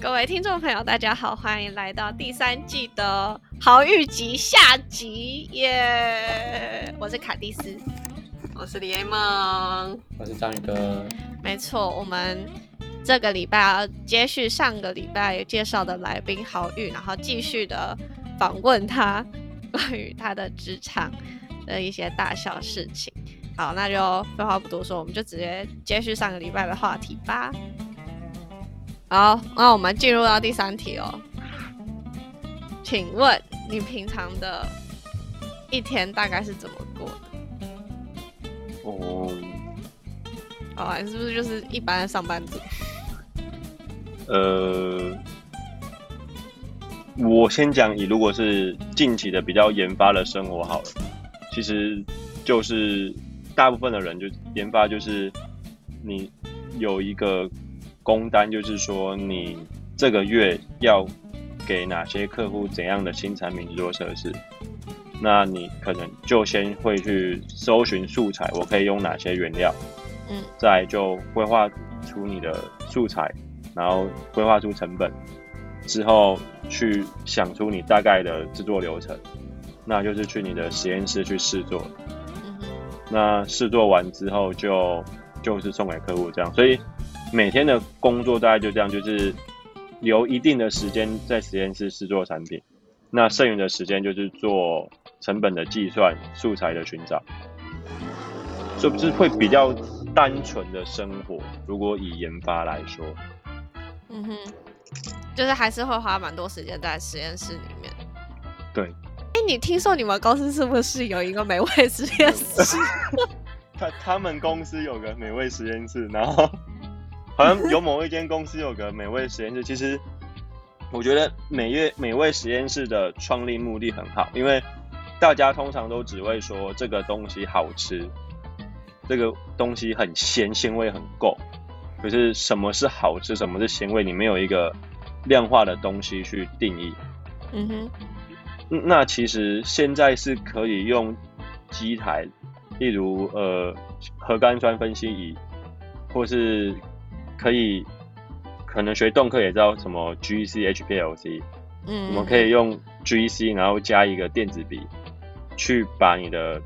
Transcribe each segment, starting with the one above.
各位听众朋友，大家好，欢迎来到第三季的豪玉集下集耶！我是卡蒂斯，我是李 A 梦，我是章鱼哥。没错，我们这个礼拜要接续上个礼拜有介绍的来宾豪玉，然后继续的访问他关于他的职场的一些大小事情。好，那就废话不多说，我们就直接接续上个礼拜的话题吧。好，那我们进入到第三题哦。请问你平常的一天大概是怎么过的？哦，哦，你是不是就是一般的上班族？呃，我先讲，以如果是近期的比较研发的生活好了，其实就是大部分的人就研发就是你有一个。工单就是说，你这个月要给哪些客户怎样的新产品做测试？那你可能就先会去搜寻素材，我可以用哪些原料？嗯，再就规划出你的素材，然后规划出成本，之后去想出你大概的制作流程，那就是去你的实验室去试做。那试做完之后，就就是送给客户这样，所以。每天的工作大概就这样，就是留一定的时间在实验室试做产品，那剩余的时间就是做成本的计算、素材的寻找，是不是会比较单纯的生活？如果以研发来说，嗯哼，就是还是会花蛮多时间在实验室里面。对。哎，你听说你们公司是不是有一个美味实验室？他他们公司有个美味实验室，然后。好像有某一间公司有个美味实验室，其实我觉得美味美味实验室的创立目的很好，因为大家通常都只会说这个东西好吃，这个东西很鲜，鲜味很够。可是什么是好吃，什么是鲜味，你没有一个量化的东西去定义。嗯哼，那其实现在是可以用机台，例如呃核苷酸分析仪，或是可以，可能学动课也知道什么 G C H P L C，嗯，我们可以用 G C，然后加一个电子笔，去把你的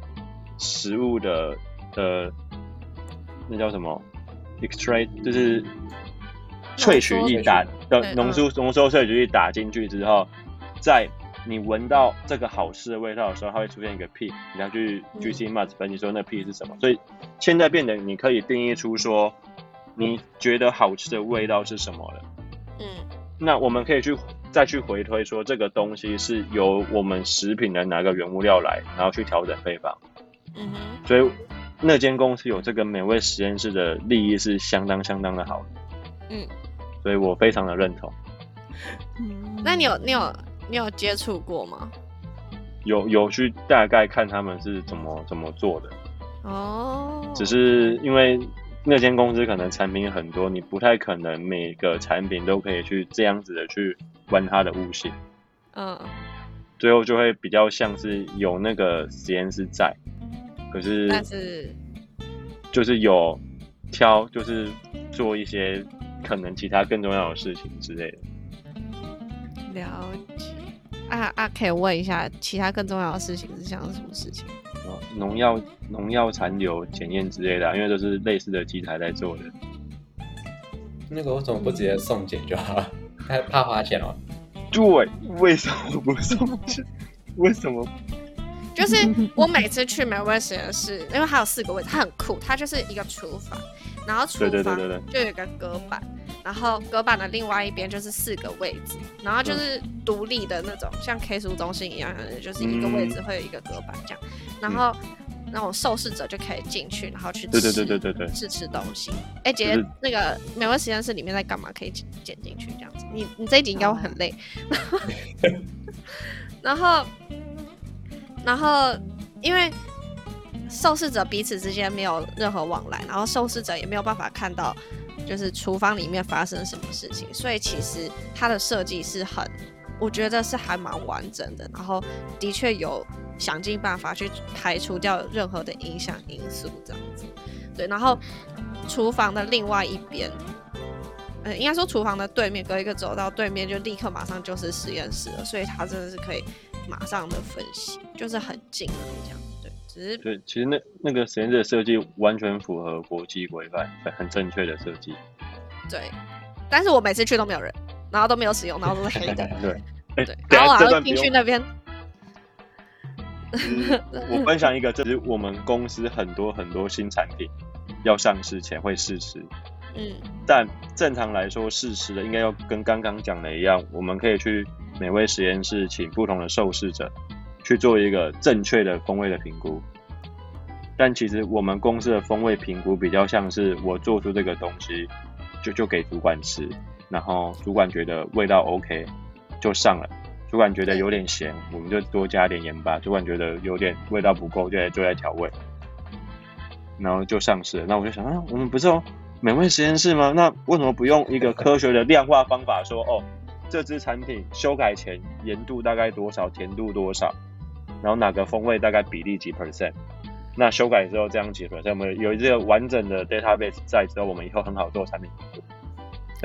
食物的的那叫什么？Extract，就是萃取液打的浓缩浓缩萃取液打进去之后，在你闻到这个好吃的味道的时候，它会出现一个 P，你要去 G C Mass 分析说那 P 是什么，所以现在变得你可以定义出说。你觉得好吃的味道是什么了？嗯，那我们可以去再去回推说这个东西是由我们食品的哪个原物料来，然后去调整配方。嗯哼，所以那间公司有这个美味实验室的利益是相当相当的好。嗯，所以我非常的认同。嗯，那你有你有你有接触过吗？有有去大概看他们是怎么怎么做的。哦，只是因为。那间公司可能产品很多，你不太可能每个产品都可以去这样子的去关它的悟性。嗯，最后就会比较像是有那个实验室在，可是但是就是有挑，就是做一些可能其他更重要的事情之类的。了解。啊啊，可以问一下，其他更重要的事情是像是什么事情？农药、农药残留检验之类的，因为都是类似的机台在做的。那个为什么不直接送检就好？还怕花钱哦？对，为什么不送检？为什么？就是我每次去美味实验室，因为它有四个位置，它很酷，它就是一个厨房，然后厨房就有一个隔板。然后隔板的另外一边就是四个位置，然后就是独立的那种，像 K 书中心一样，就是一个位置会有一个隔板这样。然后那种受试者就可以进去，然后去吃，对对对对对对，试吃东西。哎，姐姐，那个美味实验室里面在干嘛？可以剪进去这样子。你你这一集应该会很累。然后然后因为受试者彼此之间没有任何往来，然后受试者也没有办法看到。就是厨房里面发生什么事情，所以其实它的设计是很，我觉得是还蛮完整的，然后的确有想尽办法去排除掉任何的影响因素，这样子。对，然后厨房的另外一边，呃，应该说厨房的对面，隔一个走道对面就立刻马上就是实验室了，所以它真的是可以马上的分析，就是很近了。对，只是对，其实那那个实验室的设计完全符合国际规范，很很正确的设计。对，但是我每次去都没有人，然后都没有使用，然后都是黑的。对，哎、对，然后我还会。进去那边。我分享一个，就是我们公司很多很多新产品要上市前会试吃，嗯但正常来说试吃的应该要跟刚刚讲的一样，我们可以去每位实验室请不同的受试者去做一个正确的风味的评估。但其实我们公司的风味评估比较像是我做出这个东西，就就给主管吃，然后主管觉得味道 OK 就上了，主管觉得有点咸，我们就多加点盐巴；主管觉得有点味道不够，就来就来调味，然后就上市了。那我就想啊，我们不是有美味实验室吗？那为什么不用一个科学的量化方法说，哦，这支产品修改前盐度大概多少，甜度多少，然后哪个风味大概比例几 percent？那修改之后这样几 percent，我们有这个完整的 database 在之后，我们以后很好做产品评估。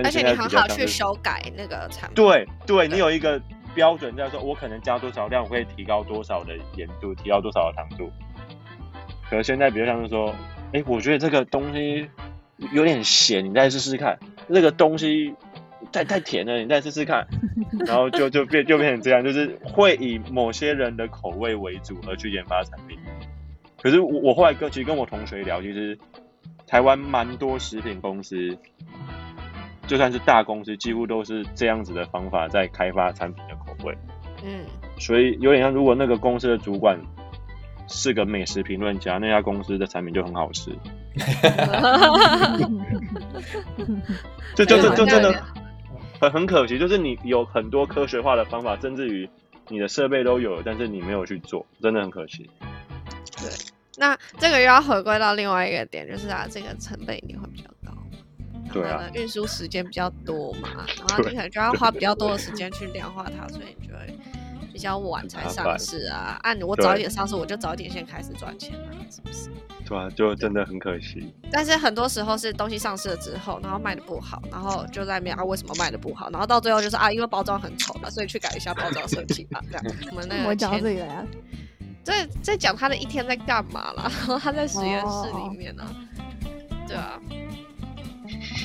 而且你很好去修改那个产品。对对，你有一个标准，在说我可能加多少量，我可以提高多少的盐度，提高多少的糖度。可是现在比如像是说，哎，我觉得这个东西有点咸，你再试试看；这个东西太太甜了，你再试试看。然后就就变就变成这样，就是会以某些人的口味为主而去研发产品。可是我我后来跟其实跟我同学聊，其实台湾蛮多食品公司，就算是大公司，几乎都是这样子的方法在开发产品的口味。嗯，所以有点像，如果那个公司的主管是个美食评论家，那家公司的产品就很好吃。就就就就真的很很可惜，就是你有很多科学化的方法，甚至于你的设备都有了，但是你没有去做，真的很可惜。对那这个又要回归到另外一个点，就是啊，这个成本一定会比较高。对啊运输时间比较多嘛，然后你可能就要花比较多的时间去量化它，所以你就会比较晚才上市啊。按、我早一点上市，我就早一点先开始赚钱啊，是不是？对啊，就真的很可惜。但是很多时候是东西上市了之后，然后卖的不好，然后就在那边啊为什么卖的不好，然后到最后就是啊因为包装很丑了，所以去改一下包装设计吧，这样。我们那个我讲到前这里来啊，在在讲他的一天在干嘛啦，然后他在实验室哦里面呢、对啊。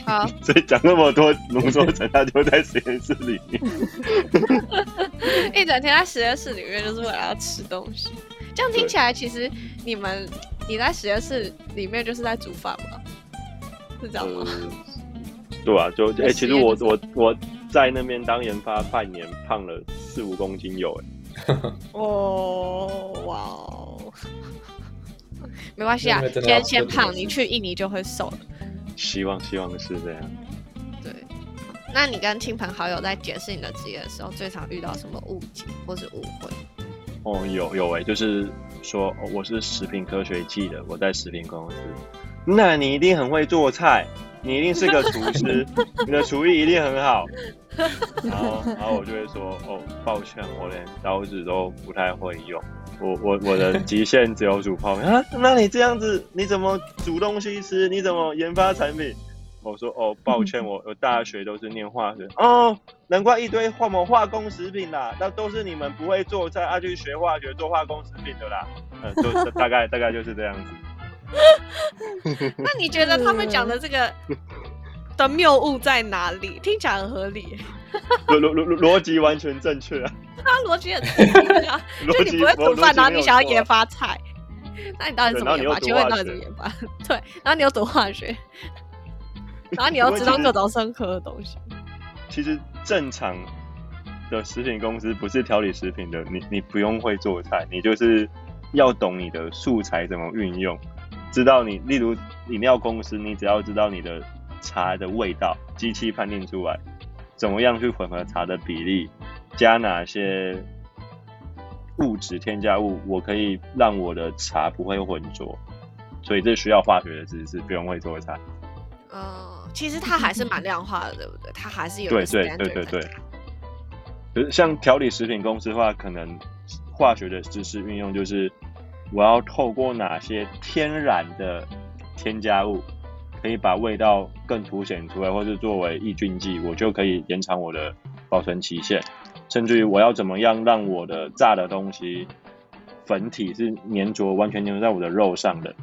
好，所以讲那么多，浓缩成他就在实验室里面。一整天在实验室里面就是为了要吃东西。这样听起来，其实你们你在实验室里面就是在煮饭吗？是这样吗？呃，对啊，就哎、在其实我我我在那边当研发半年，胖了四五公斤有哎、哦，哇哦，没关系啊先先胖，你去印尼就会瘦了。希望希望是这样。对，那你跟亲朋好友在解释你的职业的时候，最常遇到什么误解或是误会？哦，有有哎、就是说、哦、我是食品科学系的，我在食品公司，那你一定很会做菜，你一定是个厨师，你的厨艺一定很好。然后然后我就会说，哦，抱歉，我连刀子都不太会用，我我我的极限只有煮泡面啊。那你这样子，你怎么煮东西吃？你怎么研发产品？我说哦，抱歉，我我大学都是念化学哦，难怪一堆化某化工食品啦，那都是你们不会做菜，啊去学化学做化工食品的啦，嗯，就大概大概就是这样子。那你觉得他们讲的这个 的谬误在哪里？听起来很合理，逻逻逻逻辑完全正确啊，他逻辑很正确啊。就你不会煮饭，然后你想要研研发菜，那你到底怎么研发？请问你到底怎么研发？对，然后你又读化学，然后你要知道各种生科的东西。其实正常的食品公司不是调理食品的，你你不用会做菜，你就是要懂你的素材怎么运用，知道你，例如饮料公司，你只要知道你的茶的味道，机器判定出来，怎么样去混合茶的比例，加哪些物质添加物，我可以让我的茶不会混浊，所以这需要化学的知识，不用会做菜。嗯，其实它还是蛮量化的，对不对？它还是有对对对对对在。可是像调理食品公司的话，可能化学的知识运用就是我要透过哪些天然的添加物，可以把味道更凸显出来，或是作为抑菌剂，我就可以延长我的保存期限。甚至于我要怎么样让我的炸的东西粉体是粘着，完全粘着在我的肉上的，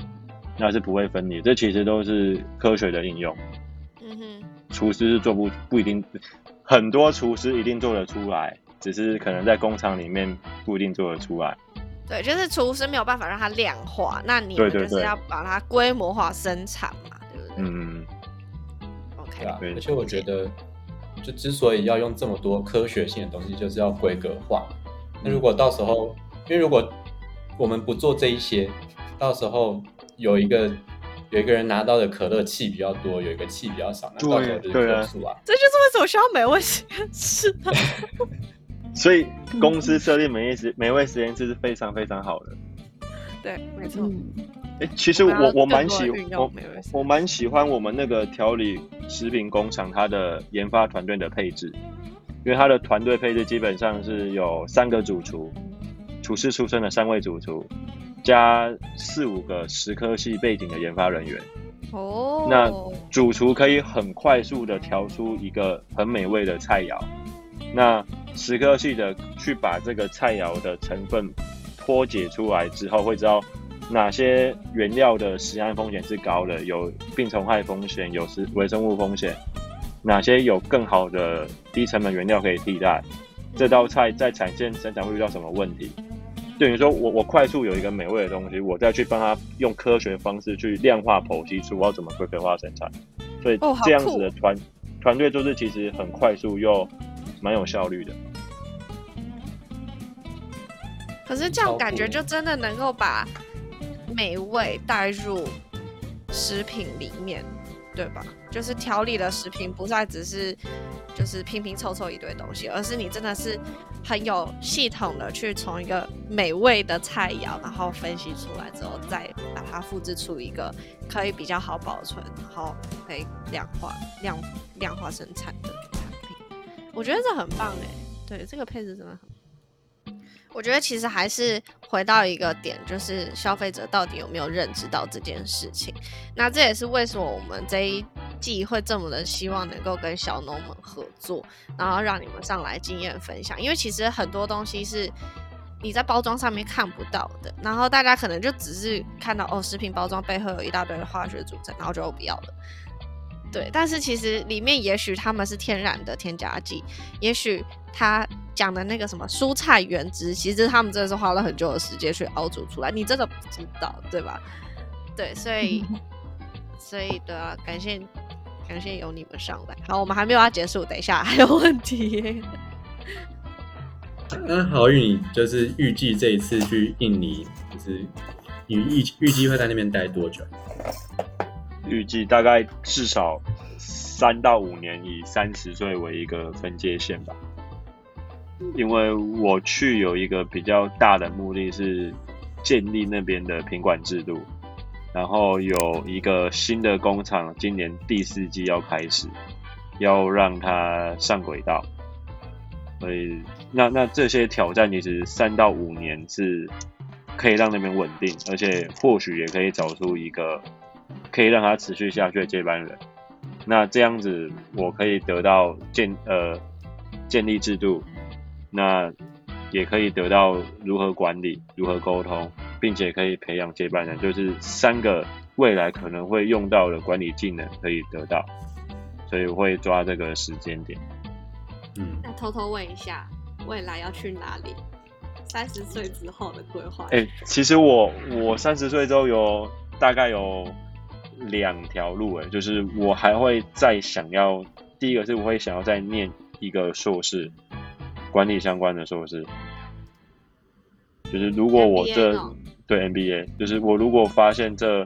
那是不会分离。这其实都是科学的应用。嗯哼，厨师是做不不一定，很多厨师一定做得出来，只是可能在工厂里面不一定做得出来。对，就是厨师没有办法让它量化，那你就是要把它规模化生产嘛，对不对、嗯，o k 对啊，对而且我觉得，就之所以要用这么多科学性的东西，就是要规格化。那如果到时候，因为如果我们不做这一些，到时候有一个有一个人拿到的可乐气比较多，有一个气比较少，那到时候就是对对啊克数啊。这就是为什么需要美味实验室啊。所以公司设立美味实美味实验室是非常非常好的。对，没错。嗯，哎、其实我我我蛮喜我我蛮喜欢我们那个调理食品工厂它的研发团队的配置，因为它的团队配置基本上是有三个主厨，厨师出身的三位主厨，加四五个食科系背景的研发人员。哦，那主厨可以很快速的调出一个很美味的菜肴，那食科系的去把这个菜肴的成分脱解出来之后，会知道哪些原料的食安风险是高的，有病虫害风险，有食微生物风险，哪些有更好的低成本原料可以替代，这道菜在产线生产会遇到什么问题？等于说我我快速有一个美味的东西，我再去帮他用科学方式去量化剖析出我要怎么规格化生产，所以这样子的团团队做事其实很快速又蛮有效率的。可是这样感觉就真的能够把美味带入食品里面，对吧？就是调理的食品不再只是就是拼拼凑凑一堆东西，而是你真的是很有系统的去从一个美味的菜肴，然后分析出来之后，再把它复制出一个可以比较好保存，然后可以量化量量化生产的产品。我觉得这很棒哎，对这个配置真的很。我觉得其实还是回到一个点，就是消费者到底有没有认知到这件事情。那这也是为什么我们这一季会这么的希望能够跟小农们合作，然后让你们上来经验分享。因为其实很多东西是你在包装上面看不到的，然后大家可能就只是看到哦，食品包装背后有一大堆的化学组成，然后就不要了。对，但是其实里面也许他们是天然的添加剂，也许他讲的那个什么蔬菜原汁，其实他们真的是花了很久的时间去熬煮出来，你真的不知道，对吧？对，所以 所以对啊，感谢感谢有你们上来。好，我们还没有要结束，等一下还有问题。那好运，你就是预计这一次去印尼，就是你预预计会在那边待多久？预计大概至少三到五年，以三十岁为一个分界线吧。因为我去有一个比较大的目的是建立那边的品管制度，然后有一个新的工厂，今年第四季要开始，要让它上轨道。所以，那那这些挑战其实三到五年是可以让那边稳定，而且或许也可以找出一个可以让它持续下去的接班人。那这样子，我可以得到建呃建立制度，那也可以得到如何管理、如何沟通，并且可以培养接班人，就是三个未来可能会用到的管理技能可以得到，所以我会抓这个时间点。嗯，那偷偷问一下，未来要去哪里？三十岁之后的规划？哎、其实我我三十岁之后有大概有两条路，哎，就是我还会再想要，第一个是我会想要再念一个硕士，管理相关的硕士，就是如果我这哦对 NBA，就是我如果发现这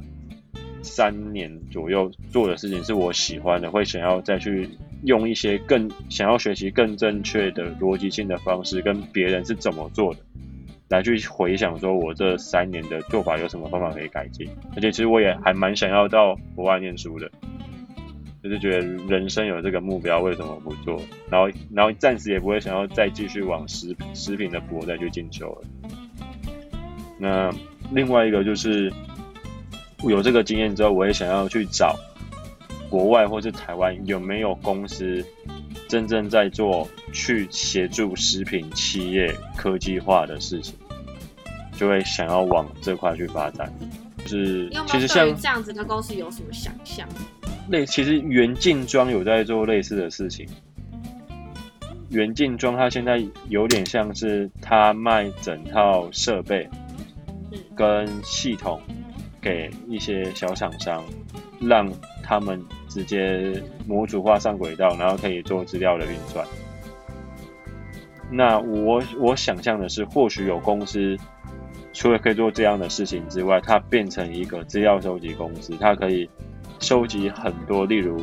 三年左右做的事情是我喜欢的，会想要再去用一些更想要学习更正确的逻辑性的方式，跟别人是怎么做的，来去回想说我这三年的做法有什么方法可以改进。而且其实我也还蛮想要到国外念书的，就是觉得人生有这个目标，为什么不做？然后然后暂时也不会想要再继续往食食品的博再去进修了。那另外一个就是有这个经验之后，我也想要去找国外或是台湾有没有公司真正在做去协助食品企业科技化的事情，就会想要往这块去发展。就是其实像这样子的公司有什么想象？类，其实原镜装有在做类似的事情。原镜装它现在有点像是它卖整套设备嗯跟系统给一些小厂商，让他们直接模组化上轨道，然后可以做资料的运算。那我我想象的是，或许有公司除了可以做这样的事情之外，它变成一个资料收集公司，它可以收集很多，例如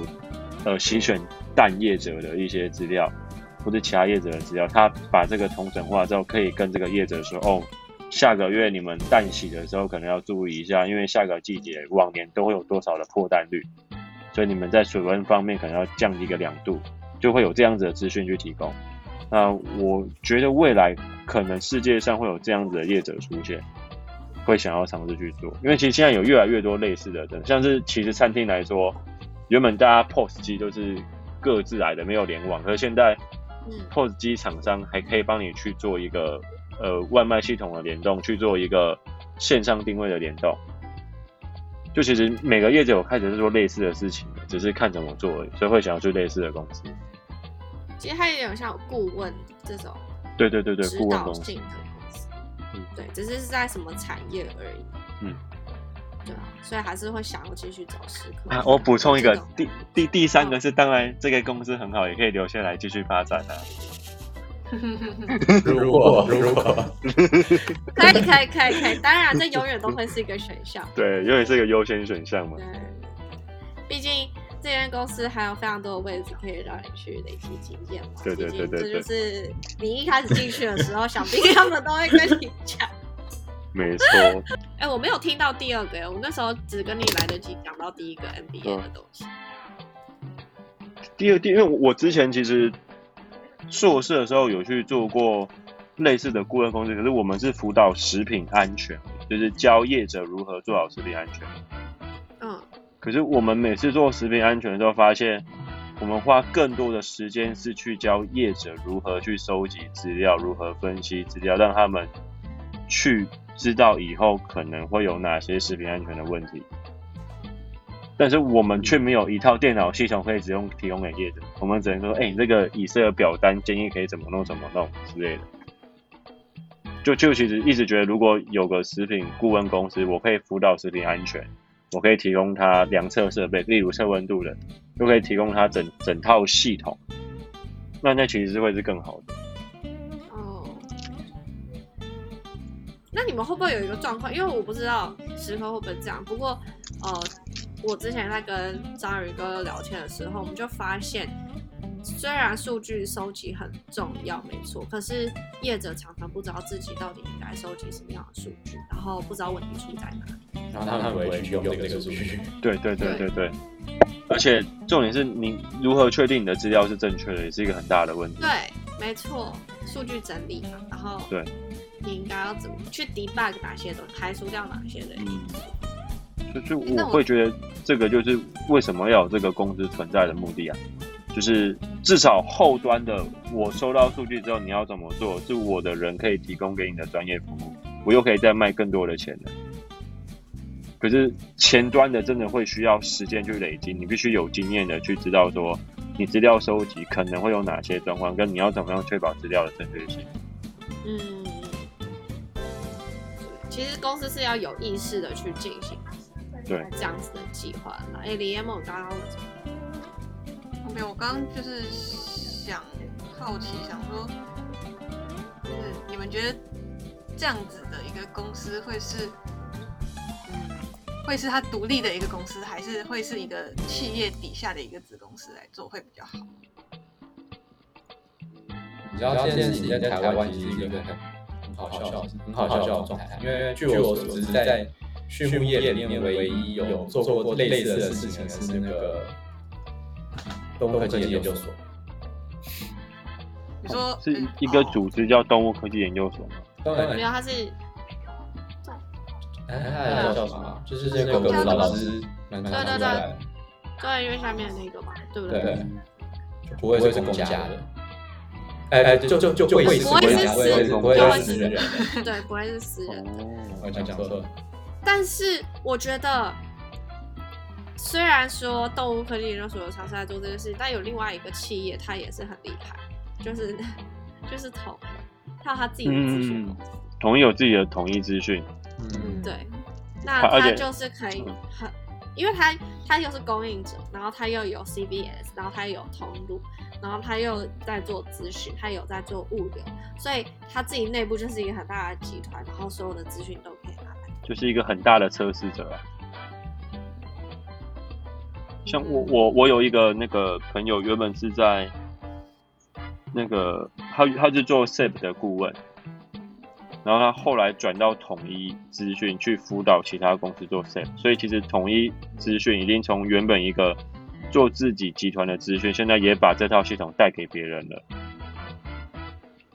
呃洗选蛋业者的一些资料，或者其他业者的资料，它把这个同整化之后，可以跟这个业者说，哦，下个月你们蛋洗的时候可能要注意一下，因为下个季节往年都会有多少的破蛋率，所以你们在水温方面可能要降低个两度，就会有这样子的资讯去提供。那我觉得未来可能世界上会有这样子的业者出现，会想要尝试去做，因为其实现在有越来越多类似的，像是其实餐厅来说，原本大家 POS 机都是各自来的，没有联网，可是现在 POS 机厂商还可以帮你去做一个呃外卖系统的联动，去做一个线上定位的联动。就其实每个业者有开始是做类似的事情的，只是看怎么做而已，所以会想要去类似的公司。其实它有点像顾问这种对对对对，指顾问公司导性。的公司，嗯对，只是是在什么产业而已。嗯，对啊，所以还是会想要继续找食客。啊，我补充一个，第第第三个是，当然这个公司很好，也可以留下来继续发展啊。如果如果可以可以可以可以，当然这永远都会是一个选项。对，永远是一个优先选项嘛对。，毕竟这间公司还有非常多的位置可以让你去累积经验嘛。对对对对这就是你一开始进去的时候，想必他们都会跟你讲。没错，哎、我没有听到第二个，我那时候只跟你来得及讲到第一个 NBA 的东西。第二，第因为我之前其实硕士的时候有去做过类似的顾问公司，可是我们是辅导食品安全，就是教业者如何做好食品安全。嗯可是我们每次做食品安全的时候，发现我们花更多的时间是去教业者如何去收集资料，如何分析资料，让他们去知道以后可能会有哪些食品安全的问题。但是我们却没有一套电脑系统可以只用提供给业者，我们只能说，哎、这个以色列表单建议可以怎么弄怎么弄之类的。就就其实一直觉得，如果有个食品顾问公司，我可以辅导食品安全，我可以提供它量测设备，例如测温度的，又可以提供它整整套系统，那那其实是会是更好的。哦，那你们会不会有一个状况？因为我不知道时刻会不会这样，不过呃，我之前在跟章鱼哥聊天的时候，我们就发现，虽然数据收集很重要，没错，可是业者常常不知道自己到底应该收集什么样的数据，然后不知道问题出在哪里。然后他们不会去用这个数据。对对对对对，而且重点是你如何确定你的资料是正确的，也是一个很大的问题。对，没错，数据整理嘛，然后对，你应该要怎么去 debug 哪些东西，排除掉哪些的因素。就就是我我会觉得这个就是为什么要有这个公司存在的目的啊，就是至少后端的我收到数据之后，你要怎么做，是我的人可以提供给你的专业服务，我又可以再卖更多的钱的。可是前端的真的会需要时间去累积，你必须有经验的去知道说你资料收集可能会有哪些状况，跟你要怎么样确保资料的正确性。嗯，其实公司是要有意识的去进行对这样子的计划的。哎，李彦梦刚刚问什么？没有，我刚刚就是想好奇，想说，就是你们觉得这样子的一个公司会是，嗯，会是它独立的一个公司，还是会是一个企业底下的一个子公司来做会比较好？你知道这件事情在台湾其实是一个很很好笑、很好笑的状态，因为据我所知，在畜牧业里面唯一有做过类似的事情的是那个动物科技研究所。你说是嗯一个哦组织叫动物科技研究所吗？当然没有，它是哎，他叫什么？就是那个老师蛮常出来的。工研院下面那个嘛，对不对？对，就不会是公家的。哎哎，就就就会是不会是不会私是不会是是私人的。对，不会是私人。哦，我讲错了。但是我觉得，虽然说动物科技研究所有尝试在做这件事情，但有另外一个企业，它也是很厉害，就是 就是统，它有它自己的资讯公司。统一有自己的统一资讯，嗯，对，那它而且它就是可以很，因为它它又是供应者，然后它又有 CBS，然后它又有通路，然后它又在做资讯，它有在做物流，所以它自己内部就是一个很大的集团，然后所有的资讯都。就是一个很大的测试者啊。像我我我有一个那个朋友，原本是在那个他他是做 SAP 的顾问，然后他后来转到统一资讯去辅导其他公司做 SAP，所以其实统一资讯已经从原本一个做自己集团的资讯，现在也把这套系统带给别人了，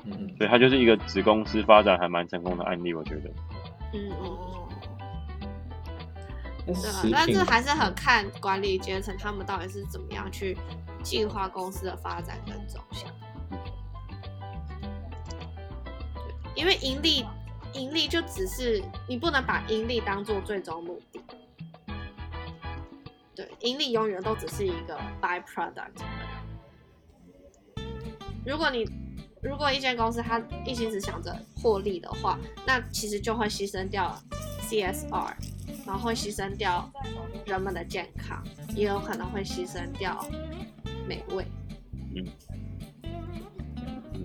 嗯所以他就是一个子公司发展还蛮成功的案例，我觉得。嗯嗯。哦，嗯，对吧食？品但是还是很看管理阶层他们到底是怎么样去计划公司的发展跟走向。对，因为盈利，盈利就只是你不能把盈利当做最终目的。对，盈利永远都只是一个 byproduct。如果你如果一间公司它一心只想着获利的话，那其实就会牺牲掉 CSR，然后会牺牲掉人们的健康，也有可能会牺牲掉美味。嗯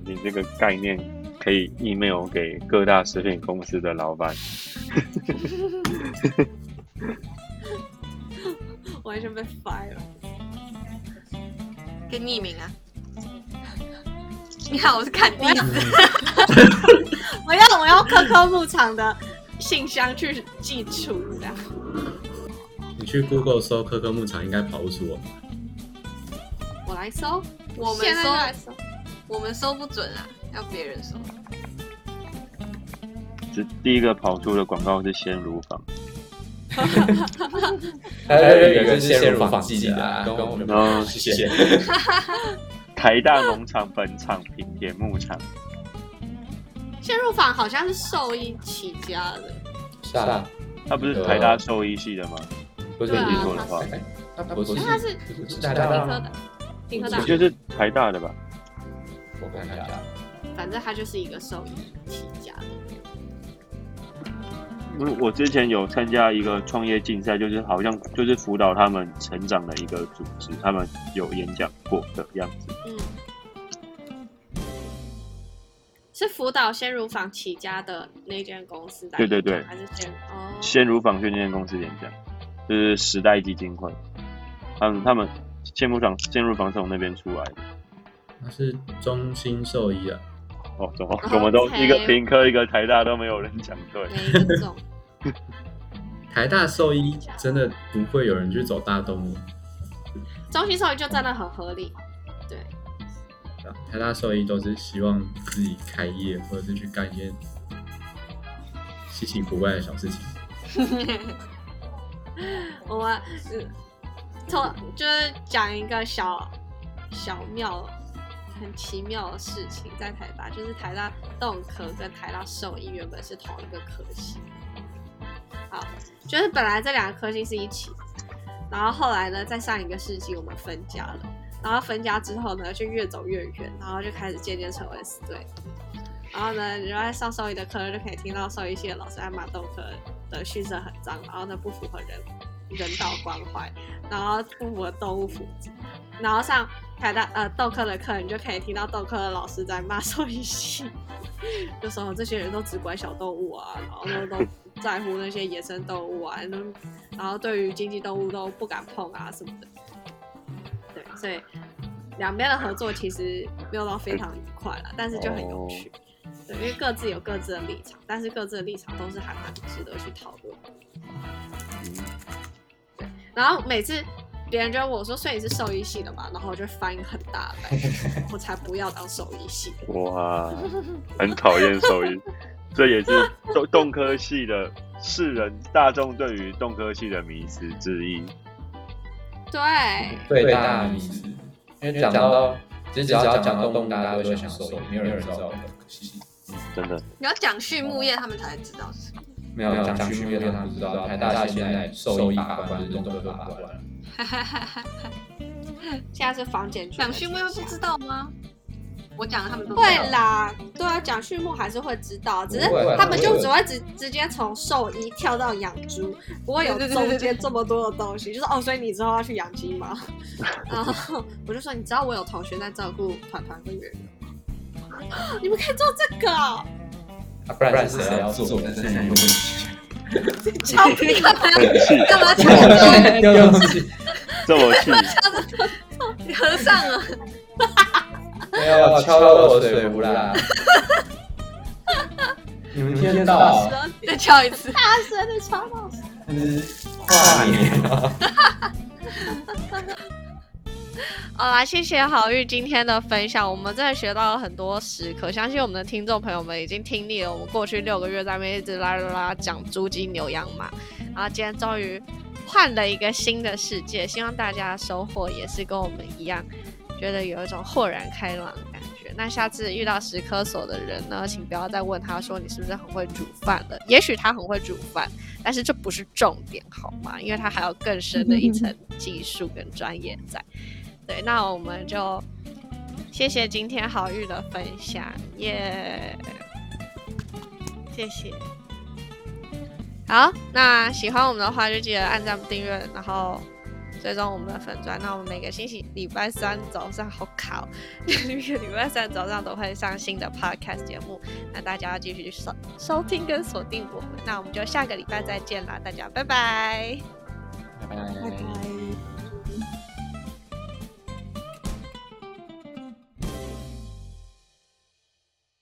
你这个概念可以 email 给各大食品公司的老板。完全被 fire 了。可以匿名啊。你好，我是看地址。我要 我要科科牧场的信箱去寄出这样。你去 Google 搜科科牧场，应该跑不出我。我来搜，我们现在就来搜，搜。我们搜不准啊，要别人搜。这第一个跑出的广告是鲜乳坊，还有一个是鲜乳坊记的啊，跟我们哦谢谢。台大农场本场平田牧场，鲜乳坊好像是兽医起家的，是啊，他不是台大兽医系的吗？不是。对啊没记错的话，他不是，因为他是不是台大的？，我觉得是台大的吧。我看一下，反正他就是一个兽医起家的。因为我之前有参加一个创业竞赛，就是好像就是辅导他们成长的一个组织，他们有演讲过的样子。嗯，是辅导鲜乳坊起家的那间公司来对对对还是先哦？鲜乳坊训练公司演讲，就是时代基金会，他们他们鲜乳坊鲜乳坊是从那边出来的。他是中心兽医啊，哦，怎么怎么都一个平科一个台大都没有人讲对。台大兽医真的不会有人去走大动物，中心兽医就真的很合理。对，啊台大兽医都是希望自己开业，或者是去干一些稀奇古怪的小事情。我们嗯，从就是讲一个小小妙、很奇妙的事情，在台大，就是台大动科跟台大兽医原本是同一个科系。好，就是本来这两个科系是一起，然后后来呢，在上一个世纪我们分家了，然后分家之后呢，就越走越远，然后就开始渐渐成为死对。然后呢，你在上兽医的课就可以听到兽医系的老师在骂动科的畜舍很脏，然后呢不符合人人道关怀，然后不符合动物福祉。然后上台大呃豆科的课，你就可以听到豆科的老师在骂兽医系，就说这些人都只管小动物啊，然后都 都不在乎那些野生动物啊，然后对于经济动物都不敢碰啊什么的。对，所以两边的合作其实没有到非常愉快了，但是就很有趣。对，因为各自有各自的立场，但是各自的立场都是还蛮值得去讨论的。嗯，然后每次别人就问我说：“所以你是兽医系的嘛？”然后我就翻一个很大的白，我才不要当兽医系的。哇，很讨厌兽医，这也是动动科系的世人大众对于动科系的迷思之一。对，最大的迷思。因为讲到，其实只要讲到动物，大家都会想兽医，没有人知道动科系。真的。你要讲畜牧业，他们才知道是什么。没有讲畜牧业，他们不知道。台大现在兽医把关是动物把关。现在是房检讲畜牧又不知道吗？我讲他们都会啦，对啊，讲畜牧还是会知道，只是他们就只会直直接从兽医跳到养猪，不会有中间这么多的东西。就是哦，所以你之后要去养鸡吗？然后我就说，你知道我有同学在照顾团团跟圆圆，你们可以做这个。啊，不然是谁要做？超气！干嘛？干嘛气？又气！这么气！你和尚啊！没有敲到我的水壶啦！你们听到？再敲一次，大声的敲到！跨年啊！好啦，谢谢好玉今天的分享，我们真的学到了很多时刻。相信我们的听众朋友们已经听腻了我们过去六个月在那边一直啦啦啦讲猪鸡牛羊马，然后今天终于换了一个新的世界，希望大家收获也是跟我们一样。觉得有一种豁然开朗的感觉。那下次遇到食科所的人呢，请不要再问他说你是不是很会煮饭了。也许他很会煮饭，但是这不是重点，好吗？因为他还有更深的一层技术跟专业在。对，那我们就谢谢今天好玉的分享，耶！谢谢。好，那喜欢我们的话就记得按赞、订阅，然后。追踪我们的粉钻，那我们每个星期礼拜三早上好考，每个礼拜三早上都会上新的 podcast 节目，那大家要继续收收听跟锁定我们，那我们就下个礼拜再见啦，大家拜拜，拜拜。